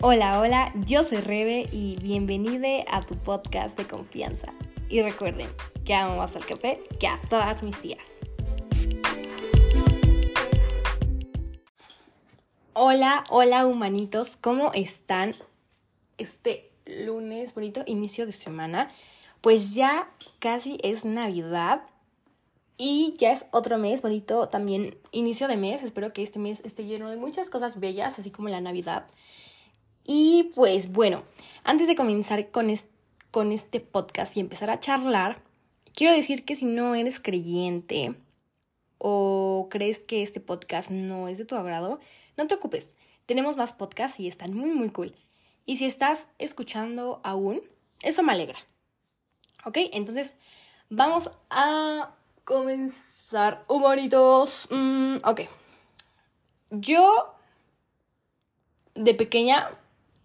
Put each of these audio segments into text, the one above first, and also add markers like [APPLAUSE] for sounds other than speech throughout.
Hola, hola, yo soy Rebe y bienvenida a tu podcast de confianza. Y recuerden que amo más al café que a todas mis tías. Hola, hola humanitos, ¿cómo están? Este lunes, bonito inicio de semana. Pues ya casi es Navidad y ya es otro mes, bonito también inicio de mes. Espero que este mes esté lleno de muchas cosas bellas, así como la Navidad. Y pues bueno, antes de comenzar con, con este podcast y empezar a charlar, quiero decir que si no eres creyente o crees que este podcast no es de tu agrado, no te ocupes. Tenemos más podcasts y están muy, muy cool. Y si estás escuchando aún, eso me alegra. ¿Ok? Entonces, vamos a comenzar. Humanitos. Mm, ok. Yo, de pequeña,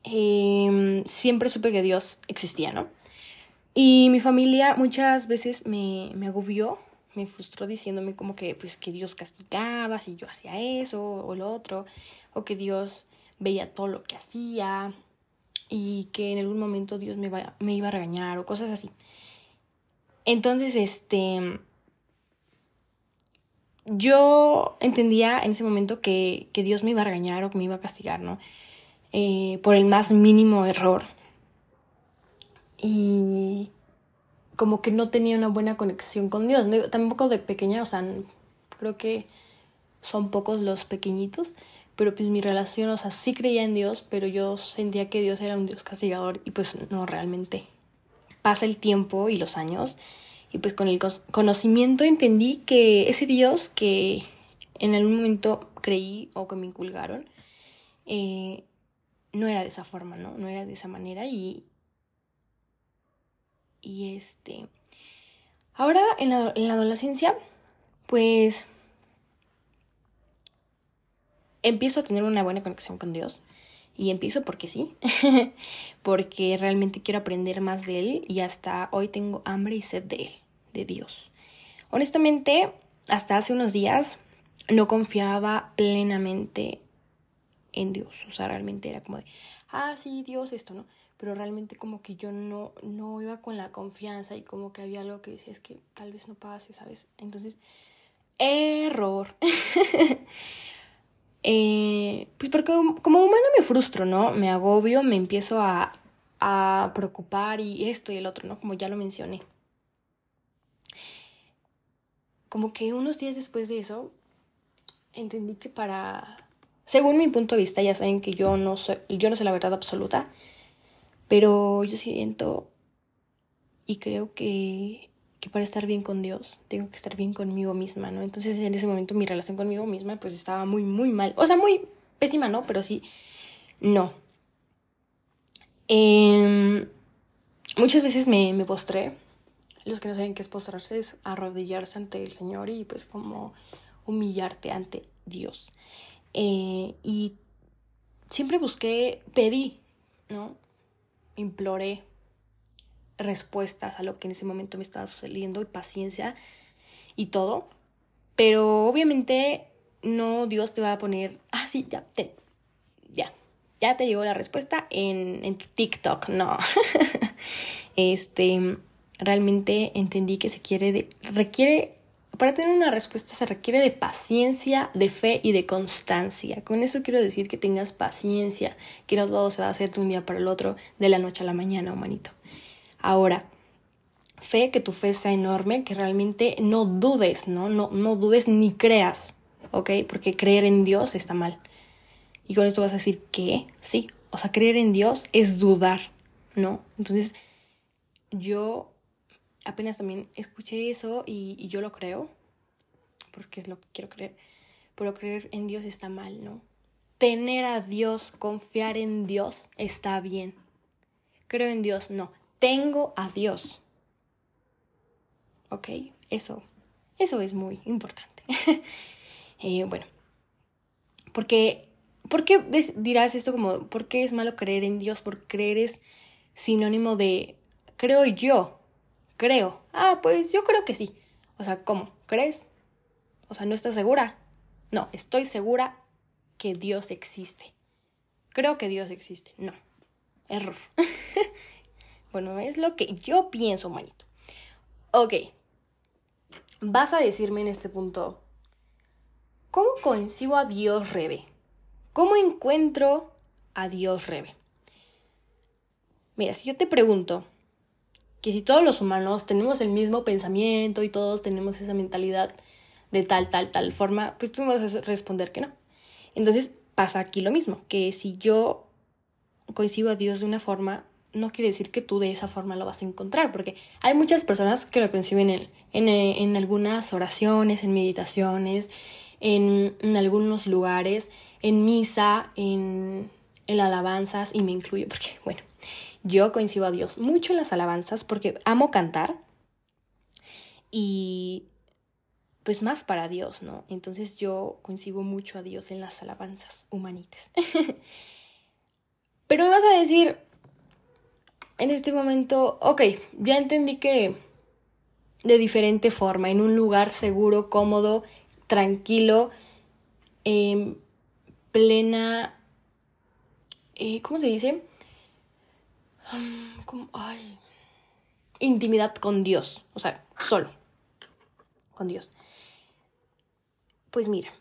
Em, siempre supe que Dios existía, ¿no? Y mi familia muchas veces me, me agobió, me frustró diciéndome como que, pues, que Dios castigaba si yo hacía eso o lo otro, o que Dios veía todo lo que hacía y que en algún momento Dios me, me iba a regañar o cosas así. Entonces, este, yo entendía en ese momento que, que Dios me iba a regañar o que me iba a castigar, ¿no? Eh, por el más mínimo error. Y como que no tenía una buena conexión con Dios. Tampoco de pequeña, o sea, creo que son pocos los pequeñitos, pero pues mi relación, o sea, sí creía en Dios, pero yo sentía que Dios era un Dios castigador y pues no realmente. Pasa el tiempo y los años y pues con el conocimiento entendí que ese Dios que en algún momento creí o que me inculgaron, eh, no era de esa forma, ¿no? No era de esa manera y... Y este... Ahora en la, adolescencia, pues... Empiezo a tener una buena conexión con Dios. Y empiezo porque sí, [LAUGHS] porque realmente quiero aprender más de Él y hasta hoy tengo hambre y sed de Él, de Dios. Honestamente, hasta hace unos días no confiaba plenamente en Dios. O sea, realmente era como de, ah, sí, Dios, esto, ¿no? Pero realmente como que yo no, no iba con la confianza y como que había algo que decía, es que tal vez no pase, ¿sabes? Entonces, error. [LAUGHS] eh, pues porque como humano me frustro, ¿no? Me agobio, me empiezo a, a preocupar y esto y el otro, ¿no? Como ya lo mencioné. Como que unos días después de eso, entendí que para según mi punto de vista, ya saben que yo no, soy, yo no sé la verdad absoluta, pero yo siento y creo que, que para estar bien con Dios tengo que estar bien conmigo misma, ¿no? Entonces en ese momento mi relación conmigo misma pues estaba muy, muy mal. O sea, muy pésima, ¿no? Pero sí, no. Em, muchas veces me, me postré. Los que no saben qué es postrarse es arrodillarse ante el Señor y pues como humillarte ante Dios. Eh, y siempre busqué, pedí, ¿no? Imploré respuestas a lo que en ese momento me estaba sucediendo y paciencia y todo. Pero obviamente no Dios te va a poner, ah, sí, ya, te, ya, ya te llegó la respuesta en, en tu TikTok, no. [LAUGHS] este, realmente entendí que se quiere, de, requiere para tener una respuesta se requiere de paciencia, de fe y de constancia. Con eso quiero decir que tengas paciencia, que no todo se va a hacer de un día para el otro, de la noche a la mañana, humanito. Ahora, fe, que tu fe sea enorme, que realmente no dudes, ¿no? No, no dudes ni creas, ¿ok? Porque creer en Dios está mal. Y con esto vas a decir, ¿qué? Sí, o sea, creer en Dios es dudar, ¿no? Entonces, yo apenas también escuché eso y, yo lo creo, porque es lo que quiero creer, pero creer en Dios está mal, ¿no? Tener a Dios, confiar en Dios está bien. Creo en Dios, no. Tengo a Dios. ¿Ok? Eso, eso es muy importante. [LAUGHS] Eh, bueno, porque, ¿por qué dirás esto como, ¿por qué es malo creer en Dios? Porque creer es sinónimo de, creo yo, Creo. Ah, pues yo creo que sí. O sea, ¿cómo? ¿Crees? O sea, ¿no estás segura? No, estoy segura que Dios existe. creo que Dios existe. No, error. [LAUGHS] bueno, es lo que yo pienso, manito. Ok, vas a decirme en este punto, ¿cómo coincido a Dios, Rebe? ¿Cómo encuentro a Dios, Rebe? Mira, si yo te pregunto que si todos los humanos tenemos el mismo pensamiento y todos tenemos esa mentalidad de tal, tal, tal forma, pues tú me vas a responder que no. Entonces pasa aquí lo mismo, que si yo coincido a Dios de una forma, no quiere decir que tú de esa forma lo vas a encontrar, porque hay muchas personas que lo conciben en, en, en algunas oraciones, en meditaciones, en, en, algunos lugares, en misa, en, en alabanzas, y me incluyo porque, bueno, yo coincido a Dios mucho en las alabanzas porque amo cantar y pues más para Dios, ¿no? Entonces yo coincido mucho a Dios en las alabanzas humanitas. [LAUGHS] Pero me vas a decir, en este momento, ok, ya entendí que de diferente forma, en un lugar seguro, cómodo, tranquilo, en plena, eh, ¿cómo se dice? Intimidad con Dios, o sea, solo, con Dios. Pues mira,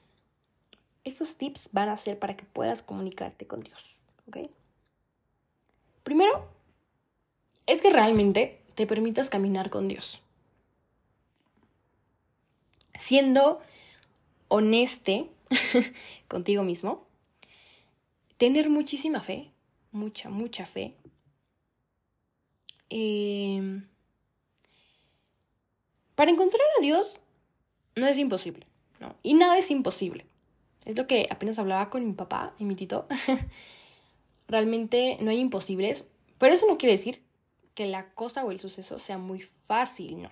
estos tips van a ser para que puedas comunicarte con Dios, ¿ok? Primero, es que realmente te permitas caminar con Dios. Siendo honeste [LAUGHS] contigo mismo, tener muchísima fe, mucha, mucha fe. Em, para encontrar a Dios no es imposible. Y nada es imposible. Es lo que apenas hablaba con mi papá y mi tito. [LAUGHS] Realmente no hay imposibles, pero eso no quiere decir que la cosa o el suceso sea muy fácil, no.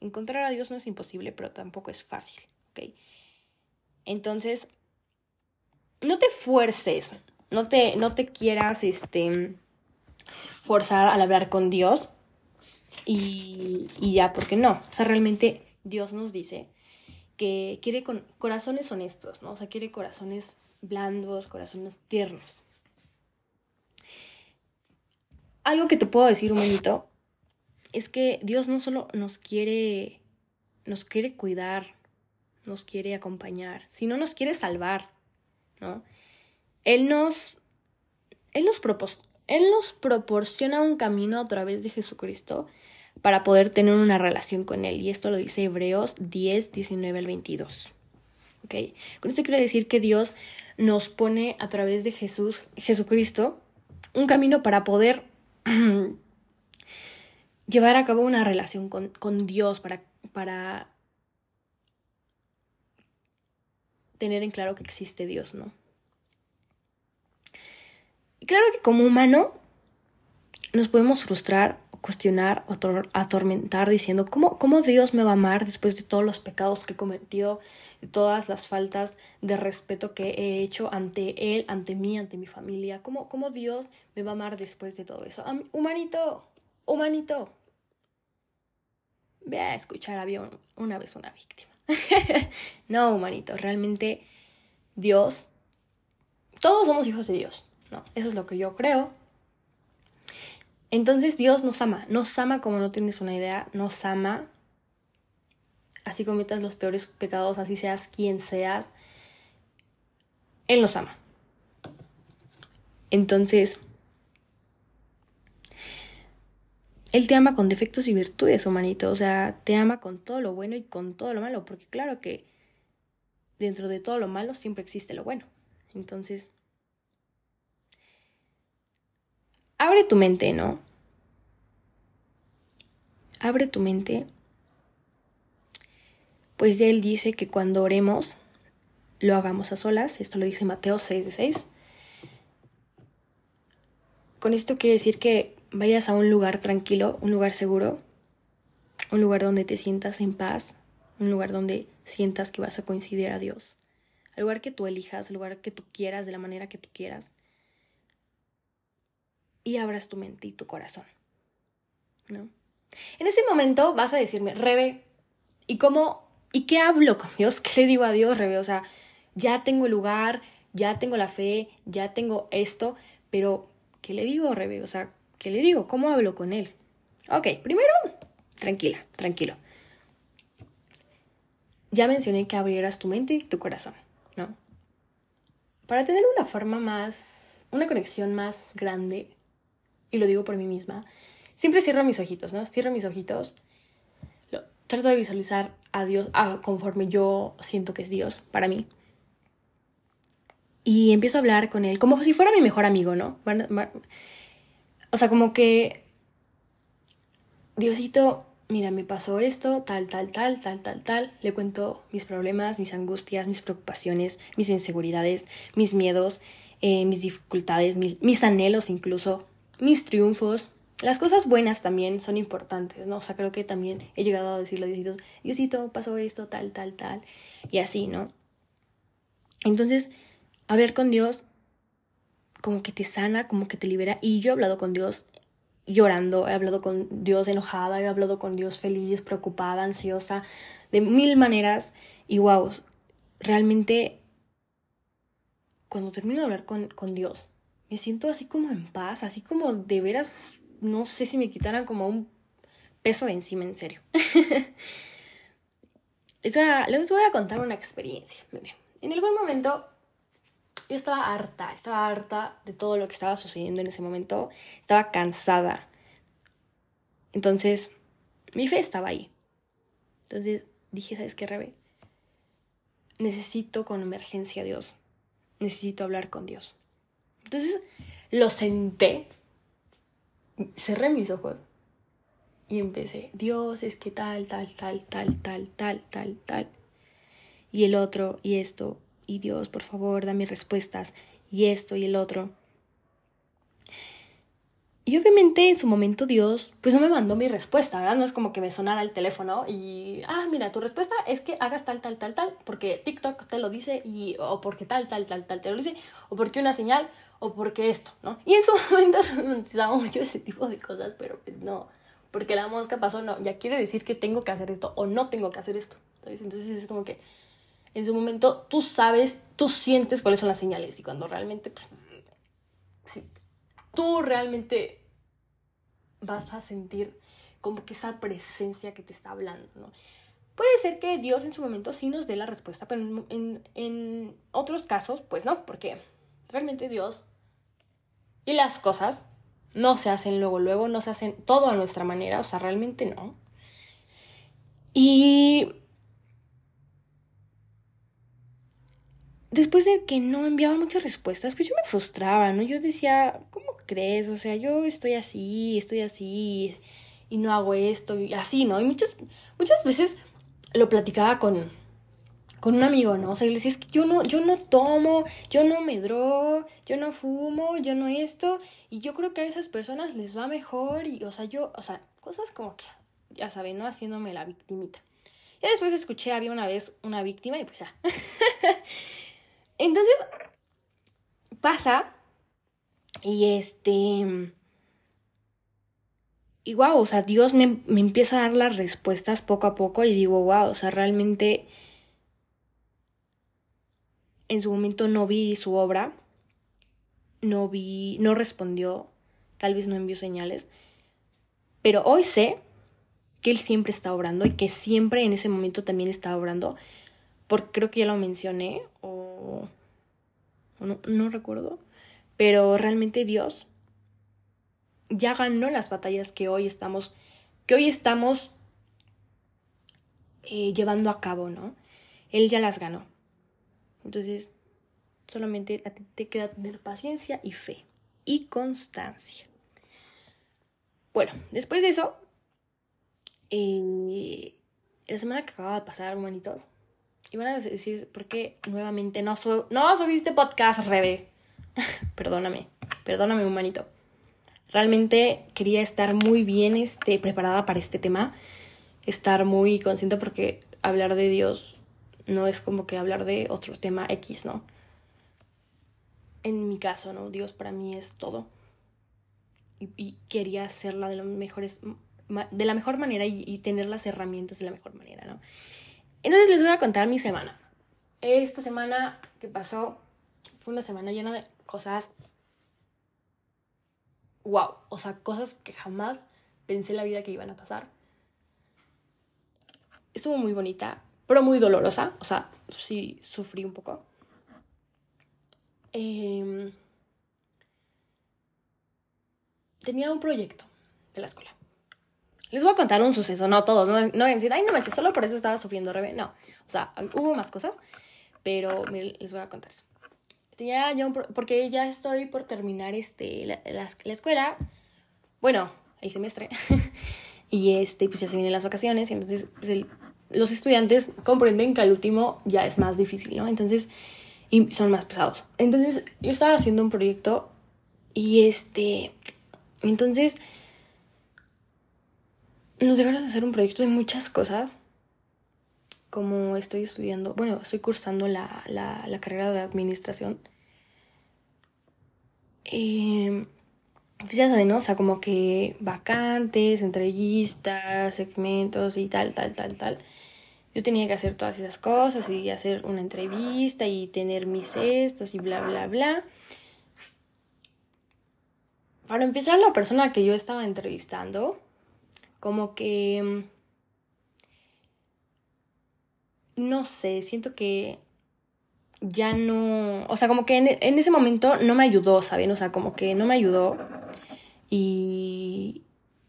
Encontrar a Dios no es imposible, pero tampoco es fácil, ¿ok? Entonces, no te fuerces, no te, no te quieras, este, forzar al hablar con Dios y, y ya, porque no. O sea, realmente Dios nos dice que quiere con corazones honestos, ¿no? O sea, quiere corazones blandos, corazones tiernos. Algo que te puedo decir, humanito, es que Dios no solo nos quiere, nos quiere cuidar, nos quiere acompañar, sino nos quiere salvar, ¿no? Él nos, él nos, él nos proporciona un camino a través de Jesucristo para poder tener una relación con Él. Y esto lo dice Hebreos 10, 19 al 22. ¿Ok? Con esto quiero decir que Dios nos pone a través de Jesús, Jesucristo, un camino para poder [CLEARS THROAT] llevar a cabo una relación con, con Dios, para, para tener en claro que existe Dios, ¿no? Claro que como humano nos podemos frustrar cuestionar atormentar diciendo, ¿cómo, ¿cómo Dios me va a amar después de todos los pecados que he cometido, de todas las faltas de respeto que he hecho ante Él, ante mí, ante mi familia? ¿Cómo, cómo Dios me va a amar después de todo eso? Humanito, humanito. Ve a escuchar, había una vez una víctima. [LAUGHS] no, humanito, realmente Dios, todos somos hijos de Dios, ¿no? Eso es lo que yo creo, entonces Dios nos ama, nos ama como no tienes una idea, nos ama. Así cometas los peores pecados, así seas quien seas, Él nos ama. Entonces, Él te ama con defectos y virtudes, humanito. O sea, te ama con todo lo bueno y con todo lo malo. Porque claro que dentro de todo lo malo siempre existe lo bueno. Entonces, abre tu mente, ¿no? Abre tu mente. Pues él dice que cuando oremos, lo hagamos a solas. Esto lo dice Mateo 6 de 6. Con esto quiere decir que vayas a un lugar tranquilo, un lugar seguro, un lugar donde te sientas en paz, un lugar donde sientas que vas a coincidir a Dios. Al lugar que tú elijas, al lugar que tú quieras, de la manera que tú quieras y abras tu mente y tu corazón. ¿No? En ese momento vas a decirme, Rebe, ¿y cómo? ¿Y qué hablo con Dios? ¿Qué le digo a Dios, Rebe? O sea, ya tengo el lugar, ya tengo la fe, ya tengo esto, pero ¿qué le digo, Rebe? O sea, ¿qué le digo? ¿Cómo hablo con él? Ok, primero, tranquila, tranquilo. Ya mencioné que abrieras tu mente y tu corazón, ¿no? Para tener una forma más, una conexión más grande, y lo digo por mí misma, siempre cierro mis ojitos, ¿no? Cierro mis ojitos, trato de visualizar a Dios conforme yo siento que es Dios para mí. Y empiezo a hablar con él como si fuera mi mejor amigo, ¿no? O sea, como que, Diosito, mira, me pasó esto, tal, tal, tal, tal, tal, tal. Le cuento mis problemas, mis angustias, mis preocupaciones, mis inseguridades, mis miedos, eh, mis dificultades, mis anhelos incluso, mis triunfos. Las cosas buenas también son importantes, ¿no? O sea, creo que también he llegado a decirle a Diosito, Diosito, pasó esto, tal, tal, tal. Y así, ¿no? Entonces, hablar con Dios como que te sana, como que te libera. Y yo he hablado con Dios llorando, he hablado con Dios enojada, he hablado con Dios feliz, preocupada, ansiosa, de mil maneras. Y wow, realmente cuando termino de hablar con, con Dios, me siento así como en paz, así como de veras, no sé si me quitaran como un peso encima, en serio. [LAUGHS] les, voy a, les voy a contar una experiencia. En algún momento yo estaba harta, estaba harta de todo lo que estaba sucediendo en ese momento, estaba cansada. Entonces, mi fe estaba ahí. Entonces dije, ¿sabes qué, Rebe? Necesito con emergencia a Dios. Necesito hablar con Dios. Entonces lo senté, cerré mis ojos y empecé, Dios, es que tal, tal, tal, tal, tal, tal, tal, tal. Y el otro, y esto, y Dios, por favor, dame respuestas, y esto y el otro. Y obviamente en su momento Dios, pues no me mandó mi respuesta, ¿verdad? No es como que me sonara el teléfono y, ah, mira, tu respuesta es que hagas tal, tal, tal, tal, porque TikTok te lo dice, y, o porque tal, tal, tal, tal te lo dice, o porque una señal, o porque esto, ¿no? Y en su [LAUGHS] momento romantizaba mucho ese tipo de cosas, pero pues no, porque la mosca pasó, no, ya quiere decir que tengo que hacer esto, o no tengo que hacer esto. Entonces es como que en su momento tú sabes, tú sientes cuáles son las señales y cuando realmente, pues, tú realmente vas a sentir como que esa presencia que te está hablando, ¿no? Puede ser que Dios en su momento sí nos dé la respuesta, pero en, en otros casos, pues no, porque realmente Dios y las cosas no se hacen luego, luego, no se hacen todo a nuestra manera, o sea, realmente no. Y después de que no enviaba muchas respuestas, pues yo me frustraba, ¿no? Yo decía, ¿cómo crees? O sea, yo estoy así, estoy así, y no hago esto, y así, ¿no? Y muchas, muchas veces lo platicaba con, con un amigo, ¿no? O sea, le decía, es que yo no, yo no tomo, yo no me drogo, yo no fumo, yo no esto, y yo creo que a esas personas les va mejor, y, o sea, yo, o sea, cosas como que, ya saben, ¿no? Haciéndome la victimita. Ya después escuché, había una vez una víctima, y pues ya. [LAUGHS] Entonces, pasa y este... Y wow, o sea, Dios me, me, empieza a dar las respuestas poco a poco y digo, wow, o sea, realmente en su momento no vi su obra, no vi, no respondió, tal vez no envió señales, pero hoy sé que Él siempre está obrando y que siempre en ese momento también está obrando, porque creo que ya lo mencioné, no, recuerdo, pero realmente Dios ya ganó las batallas que hoy estamos, que hoy estamos eh, llevando a cabo, ¿no? Él ya las ganó. Entonces, solamente a ti te queda tener paciencia y fe y constancia. Bueno, después de eso, eh, la semana que acaba de pasar, humanitos, y van a decir, ¿por qué nuevamente no, no subiste podcast, Rebe? [LAUGHS] perdóname, perdóname, humanito. Realmente quería estar muy bien este, preparada para este tema, estar muy consciente porque hablar de Dios no es como que hablar de otro tema X, ¿no? En mi caso, ¿no? Dios para mí es todo. Y, quería hacerla de, mejores, de la mejor manera y tener las herramientas de la mejor manera, ¿no? Entonces les voy a contar mi semana. Esta semana que pasó, fue una semana llena de cosas. Wow, o sea, cosas que jamás pensé en la vida que iban a pasar. Estuvo muy bonita, pero muy dolorosa, o sea, sí sufrí un poco. Em, tenía un proyecto de la escuela. Les voy a contar un suceso, no todos, no, no voy a decir, ay, no manches, solo por eso estaba sufriendo rebe. No, o sea, hubo más cosas, pero les voy a contar eso. Tenía yo, porque ya estoy por terminar este, la, la, escuela, bueno, el semestre, [LAUGHS] y este, pues ya se vienen las vacaciones, y entonces pues los estudiantes comprenden que al último ya es más difícil, ¿no? Entonces, y son más pesados. Entonces, yo estaba haciendo un proyecto y este, entonces, nos dejaron hacer un proyecto de muchas cosas. Como estoy estudiando, bueno, estoy cursando la, carrera de administración. Eh, pues ya saben, ¿no? O sea, como que vacantes, entrevistas, segmentos y tal, tal, tal, tal. Yo tenía que hacer todas esas cosas y hacer una entrevista y tener mis estos y bla, bla, bla. Para empezar, la persona que yo estaba entrevistando, como que... No sé, siento que ya no... O sea, como que en, ese momento no me ayudó, ¿saben? O sea, como que no me ayudó. Y,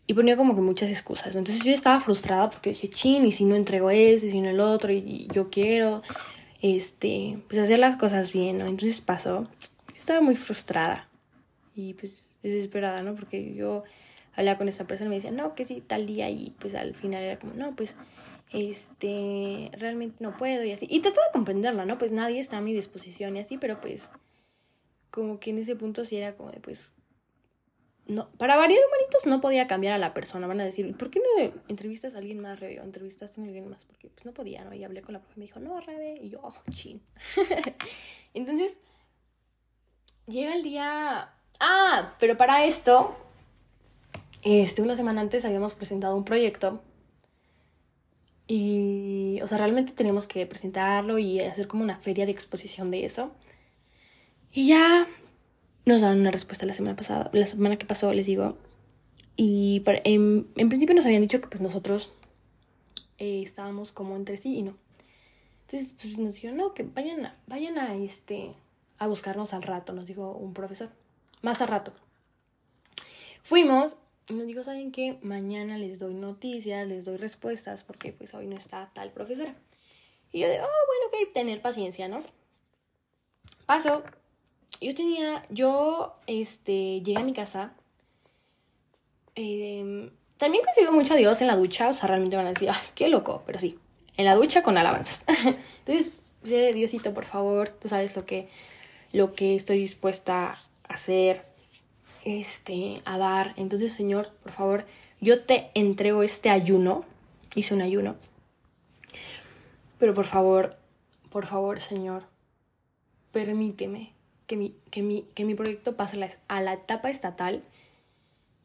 y ponía como que muchas excusas. Entonces yo estaba frustrada porque dije, chin, y si no entrego eso, y si no el otro, y, yo quiero, este, pues hacer las cosas bien, ¿no? Entonces pasó. Yo estaba muy frustrada. Y pues desesperada, ¿no? Porque yo hablaba con esa persona y me decía, no, que sí, tal día, y pues al final era como, no, pues, este, realmente no puedo y así. Y trataba de comprenderla, ¿no? Pues nadie está a mi disposición y así, pero pues, como que en ese punto sí era como de, pues, no, para variar humanitos no podía cambiar a la persona, van a decir, ¿por qué no entrevistas a alguien más, Rebe? O entrevistaste a alguien más, porque pues no podía, ¿no? Y hablé con la profe y me dijo, no, Rebe, y yo, oh, chin. [LAUGHS] Entonces, llega el día Ah, pero para esto, este, una semana antes habíamos presentado un proyecto y, o sea, realmente teníamos que presentarlo y hacer como una feria de exposición de eso. Y ya nos daban una respuesta la semana pasada, la semana que pasó, les digo. Y en, principio nos habían dicho que pues nosotros eh, estábamos como entre sí y no. Entonces, pues nos dijeron, no, que vayan a, vayan a, este, a buscarnos al rato, nos dijo un profesor más a rato. Fuimos nos dijo, ¿saben qué? Mañana les doy noticias, les doy respuestas, porque pues hoy no está tal profesora. Y yo de, oh, bueno, ok, tener paciencia, ¿no? Paso. Yo tenía, yo, este, llegué a mi casa. Eh, también consigo mucho a Dios en la ducha, o sea, realmente van a decir, ay, qué loco, pero sí, en la ducha con alabanzas. [LAUGHS] Entonces, Diosito, por favor, tú sabes lo que, lo que estoy dispuesta hacer, este, a dar. Entonces, Señor, por favor, yo te entrego este ayuno. Hice un ayuno. Pero por favor, por favor, Señor, permíteme que mi, que mi, que mi proyecto pase a la etapa estatal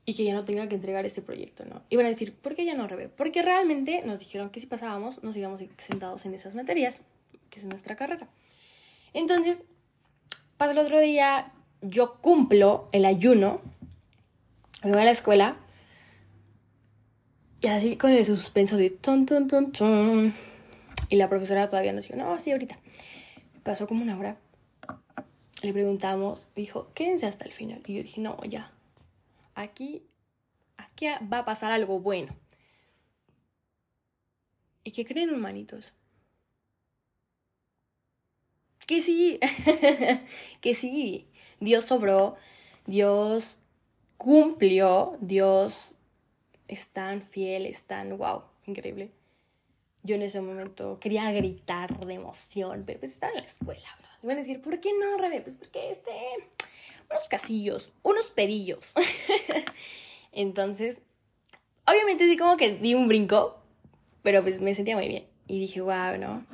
y que ya no tenga que entregar ese proyecto, ¿no? Y van a decir, ¿por qué ya no rebe? Porque realmente nos dijeron que si pasábamos nos íbamos sentados en esas materias, que es nuestra carrera. Entonces, para el otro día, yo cumplo el ayuno, me voy a la escuela y así con el suspenso de ton, ton, ton, ton. Y la profesora todavía nos dijo, no, sí, ahorita. Pasó como una hora. Le preguntamos, dijo, quédense hasta el final. Y yo dije, no, ya. Aquí, aquí va a pasar algo bueno. ¿Y qué creen, hermanitos? Que sí, [LAUGHS] que sí. Dios sobró, Dios cumplió, Dios es tan fiel, es tan wow, increíble. Yo en ese momento quería gritar de emoción, pero pues estaba en la escuela, ¿verdad? Y van a decir, ¿por qué no, Rebe? Pues porque este, unos casillos, unos pedillos. [LAUGHS] Entonces, obviamente sí como que di un brinco, pero pues me sentía muy bien. Y dije, wow, ¿no?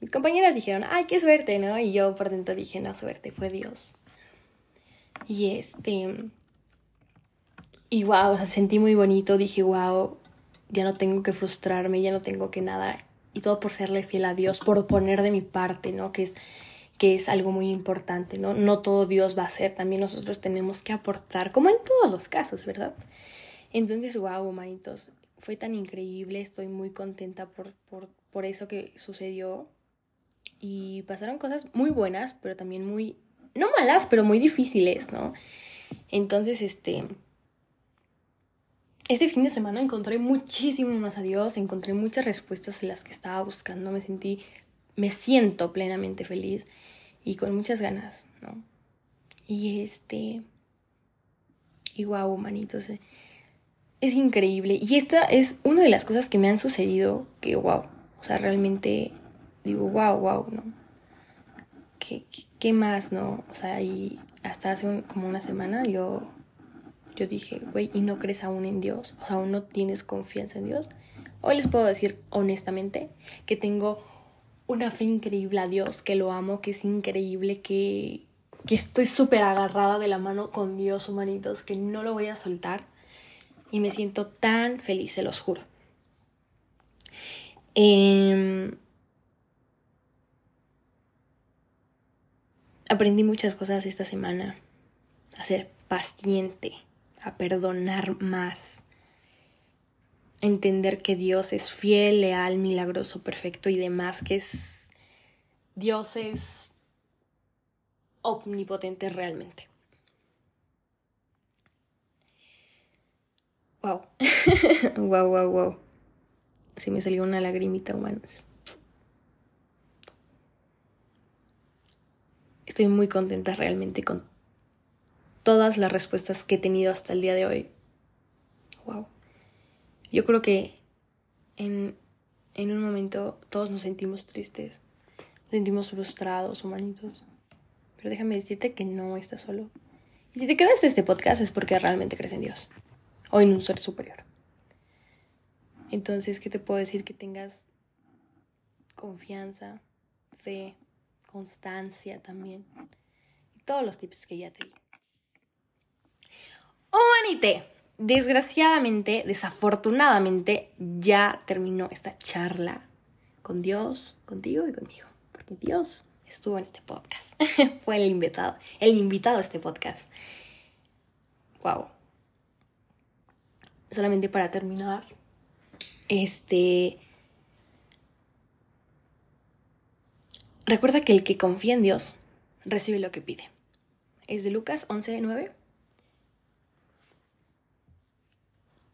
Mis compañeras dijeron, ay, qué suerte, ¿no? Y yo por dentro dije, no, suerte, fue Dios. Y este. Y wow, o sea, sentí muy bonito. Dije, wow, ya no tengo que frustrarme, ya no tengo que nada. Y todo por serle fiel a Dios, por poner de mi parte, ¿no? Que es, que es algo muy importante, ¿no? No todo Dios va a ser, también nosotros tenemos que aportar, como en todos los casos, ¿verdad? Entonces, wow, manitos, fue tan increíble, estoy muy contenta por, por, por eso que sucedió. Y pasaron cosas muy buenas, pero también muy, no malas, pero muy difíciles, ¿no? Entonces, este, este fin de semana encontré muchísimo más a Dios, encontré muchas respuestas en las que estaba buscando, me sentí, me siento plenamente feliz y con muchas ganas, ¿no? Y este, y wow, manitos, es increíble. Y esta es una de las cosas que me han sucedido que wow, o sea, realmente digo, wow, wow, ¿no? ¿Qué, qué, más, no? O sea, y hasta hace como una semana yo yo dije, güey, ¿y no crees aún en Dios? O sea, aún no tienes confianza en Dios. Hoy les puedo decir honestamente que tengo una fe increíble a Dios, que lo amo, que es increíble, que, que estoy súper agarrada de la mano con Dios, humanitos, que no lo voy a soltar. Y me siento tan feliz, se los juro. Em, aprendí muchas cosas esta semana. A ser paciente a perdonar más. Entender que Dios es fiel, leal, milagroso, perfecto y demás, que es Dios es omnipotente realmente. Wow. wow, wow, wow. Se me salió una lagrimita, humanos. Estoy muy contenta realmente con todas las respuestas que he tenido hasta el día de hoy. Wow. Yo creo que en, en un momento todos nos sentimos tristes, nos sentimos frustrados, humanitos. Pero déjame decirte que no estás solo. Y si te quedas en este podcast es porque realmente crees en Dios o en un ser superior. Entonces, ¿qué te puedo decir? Que tengas confianza, fe, constancia también. Y todos los tips que ya te di. Humanité. Desgraciadamente, desafortunadamente, ya terminó esta charla con Dios, contigo y conmigo. Porque Dios estuvo en este podcast. [LAUGHS] Fue el invitado, el invitado a este podcast. Wow. Solamente para terminar, este. Recuerda que el que confía en Dios recibe lo que pide. Es de Lucas 11:9.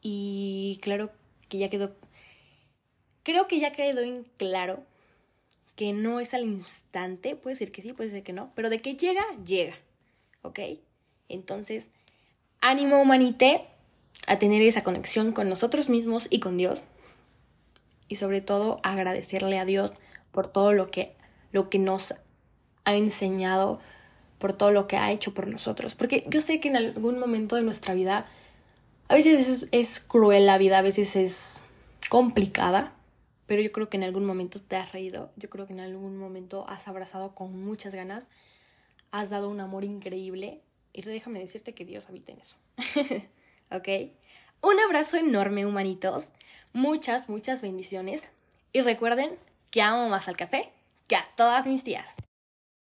Y claro que ya quedó, creo que ya quedó en claro que no es al instante, puede ser que sí, puede ser que no, pero de que llega, llega, ¿ok? Entonces, ánimo humanité a tener esa conexión con nosotros mismos y con Dios. Y sobre todo agradecerle a Dios por todo lo que, lo que nos ha enseñado, por todo lo que ha hecho por nosotros. Porque yo sé que en algún momento de nuestra vida a veces es, cruel la vida, a veces es complicada, pero yo creo que en algún momento te has reído, yo creo que en algún momento has abrazado con muchas ganas, has dado un amor increíble y déjame decirte que Dios habita en eso. [LAUGHS] ¿Ok? Un abrazo enorme, humanitos. Muchas, muchas bendiciones. Y recuerden que amo más al café que a todas mis tías.